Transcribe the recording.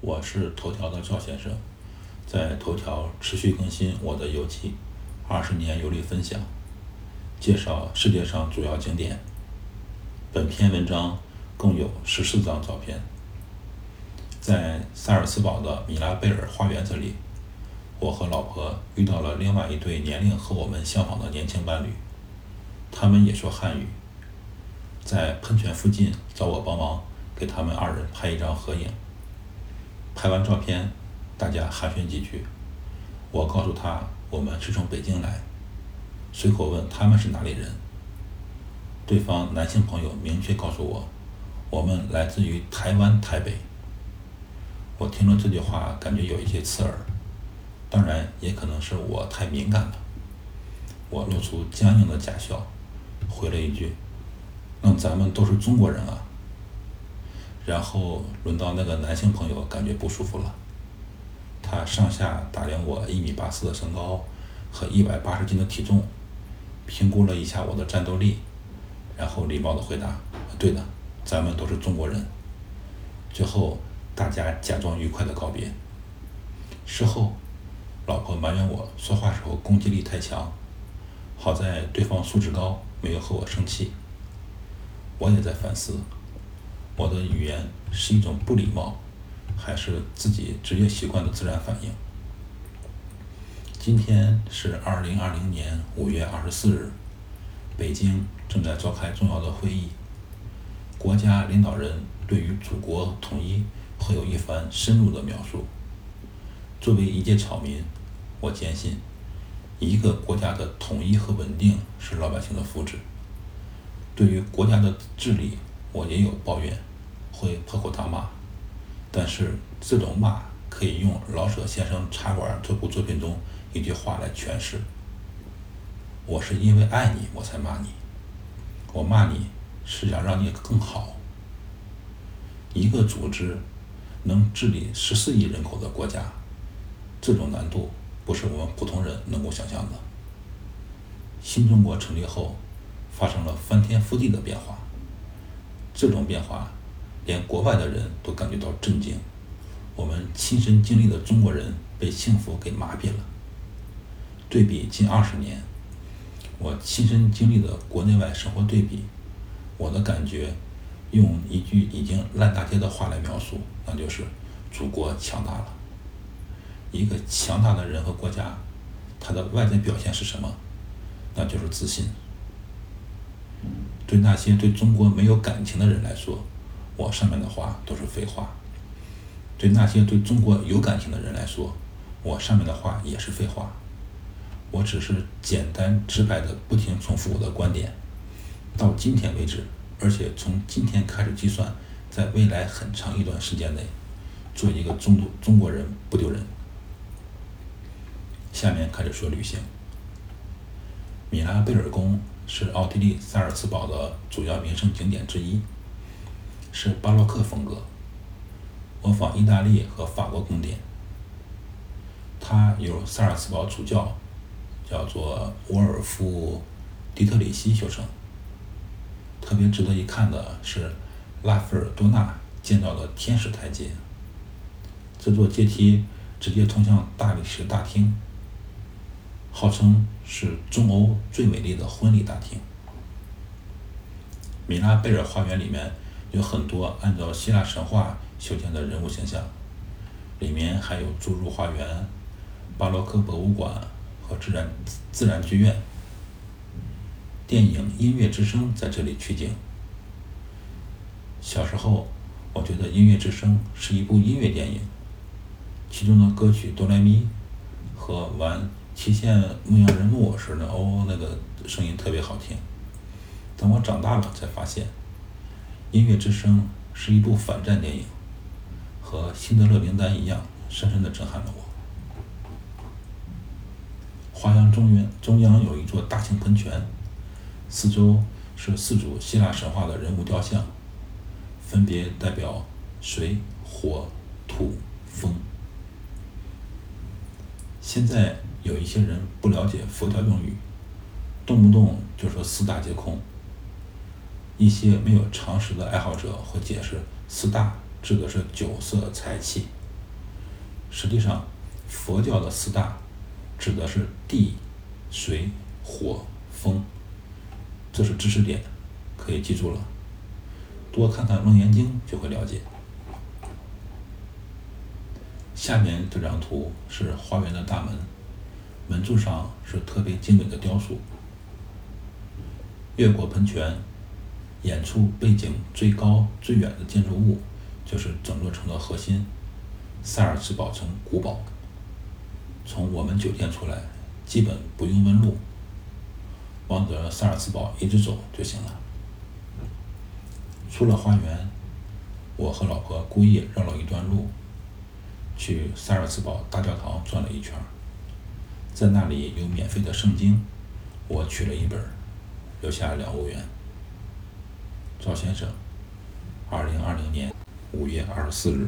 我是头条的赵先生，在头条持续更新我的游记，二十年游历分享，介绍世界上主要景点。本篇文章共有十四张照片。在萨尔茨堡的米拉贝尔花园这里，我和老婆遇到了另外一对年龄和我们相仿的年轻伴侣，他们也说汉语，在喷泉附近找我帮忙给他们二人拍一张合影。拍完照片，大家寒暄几句。我告诉他我们是从北京来，随口问他们是哪里人。对方男性朋友明确告诉我，我们来自于台湾台北。我听了这句话，感觉有一些刺耳，当然也可能是我太敏感了。我露出僵硬的假笑，回了一句：“那咱们都是中国人啊。”然后轮到那个男性朋友，感觉不舒服了。他上下打量我一米八四的身高和一百八十斤的体重，评估了一下我的战斗力，然后礼貌的回答：“对的，咱们都是中国人。”最后大家假装愉快的告别。事后，老婆埋怨我说话时候攻击力太强，好在对方素质高，没有和我生气。我也在反思。我的语言是一种不礼貌，还是自己职业习惯的自然反应？今天是二零二零年五月二十四日，北京正在召开重要的会议，国家领导人对于祖国统一会有一番深入的描述。作为一介草民，我坚信，一个国家的统一和稳定是老百姓的福祉。对于国家的治理，我也有抱怨，会破口大骂，但是这种骂可以用老舍先生《茶馆》这部作品中一句话来诠释：我是因为爱你我才骂你，我骂你是想让你更好。一个组织能治理十四亿人口的国家，这种难度不是我们普通人能够想象的。新中国成立后，发生了翻天覆地的变化。这种变化，连国外的人都感觉到震惊。我们亲身经历的中国人被幸福给麻痹了。对比近二十年，我亲身经历的国内外生活对比，我的感觉，用一句已经烂大街的话来描述，那就是祖国强大了。一个强大的人和国家，它的外在表现是什么？那就是自信。对那些对中国没有感情的人来说，我上面的话都是废话；对那些对中国有感情的人来说，我上面的话也是废话。我只是简单直白的不停重复我的观点，到今天为止，而且从今天开始计算，在未来很长一段时间内，做一个中中国人不丢人。下面开始说旅行，米拉贝尔宫。是奥地利萨尔茨堡的主要名胜景点之一，是巴洛克风格，模仿意大利和法国宫殿。它由萨尔茨堡主教叫做沃尔夫·迪特里希修成。特别值得一看的是拉斐尔多纳建造的天使台阶，这座阶梯直接通向大理石大厅。号称是中欧最美丽的婚礼大厅。米拉贝尔花园里面有很多按照希腊神话修建的人物形象，里面还有侏儒花园、巴洛克博物馆和自然自然剧院。电影《音乐之声》在这里取景。小时候，我觉得《音乐之声》是一部音乐电影，其中的歌曲《哆来咪》和玩。体现牧羊人牧我时的哦，那个声音特别好听。等我长大了才发现，《音乐之声》是一部反战电影，和《辛德勒名单》一样，深深的震撼了我。花园中原中央有一座大型喷泉，四周是四组希腊神话的人物雕像，分别代表水、火、土、风。现在。有一些人不了解佛教用语，动不动就说四大皆空。一些没有常识的爱好者会解释四大指的是酒色财气，实际上，佛教的四大指的是地、水、火、风，这是知识点，可以记住了。多看看《楞严经》就会了解。下面这张图是花园的大门，门柱上是特别精美的雕塑。越过喷泉，远处背景最高最远的建筑物，就是整座城的核心——萨尔茨堡城古堡。从我们酒店出来，基本不用问路，往着萨尔茨堡一直走就行了。出了花园，我和老婆故意绕了一段路。去萨尔茨堡大教堂转了一圈，在那里有免费的圣经，我取了一本，留下两欧元。赵先生，二零二零年五月二十四日。